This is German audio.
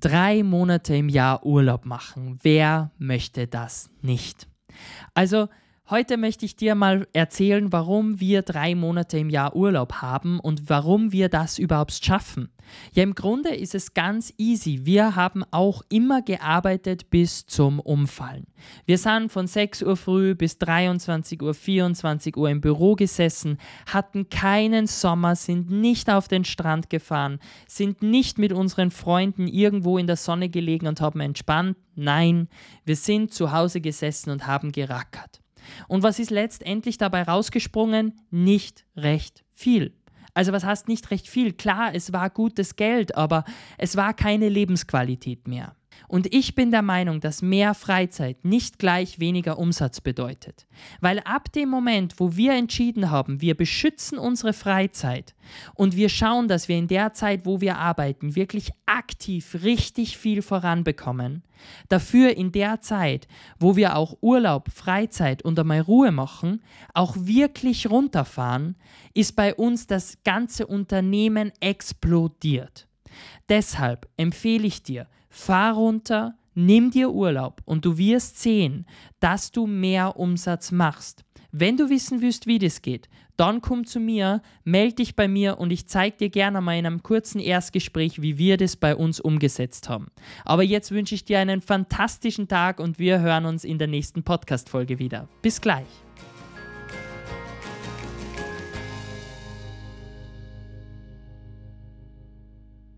Drei Monate im Jahr Urlaub machen. Wer möchte das nicht? Also, Heute möchte ich dir mal erzählen, warum wir drei Monate im Jahr Urlaub haben und warum wir das überhaupt schaffen. Ja, im Grunde ist es ganz easy. Wir haben auch immer gearbeitet bis zum Umfallen. Wir sind von 6 Uhr früh bis 23 Uhr, 24 Uhr im Büro gesessen, hatten keinen Sommer, sind nicht auf den Strand gefahren, sind nicht mit unseren Freunden irgendwo in der Sonne gelegen und haben entspannt. Nein, wir sind zu Hause gesessen und haben gerackert. Und was ist letztendlich dabei rausgesprungen? Nicht recht viel. Also was heißt nicht recht viel? Klar, es war gutes Geld, aber es war keine Lebensqualität mehr. Und ich bin der Meinung, dass mehr Freizeit nicht gleich weniger Umsatz bedeutet. Weil ab dem Moment, wo wir entschieden haben, wir beschützen unsere Freizeit und wir schauen, dass wir in der Zeit, wo wir arbeiten, wirklich aktiv richtig viel voranbekommen, dafür in der Zeit, wo wir auch Urlaub, Freizeit und einmal Ruhe machen, auch wirklich runterfahren, ist bei uns das ganze Unternehmen explodiert. Deshalb empfehle ich dir, fahr runter, nimm dir Urlaub und du wirst sehen, dass du mehr Umsatz machst. Wenn du wissen willst, wie das geht, dann komm zu mir, melde dich bei mir und ich zeige dir gerne mal in einem kurzen Erstgespräch, wie wir das bei uns umgesetzt haben. Aber jetzt wünsche ich dir einen fantastischen Tag und wir hören uns in der nächsten Podcast-Folge wieder. Bis gleich.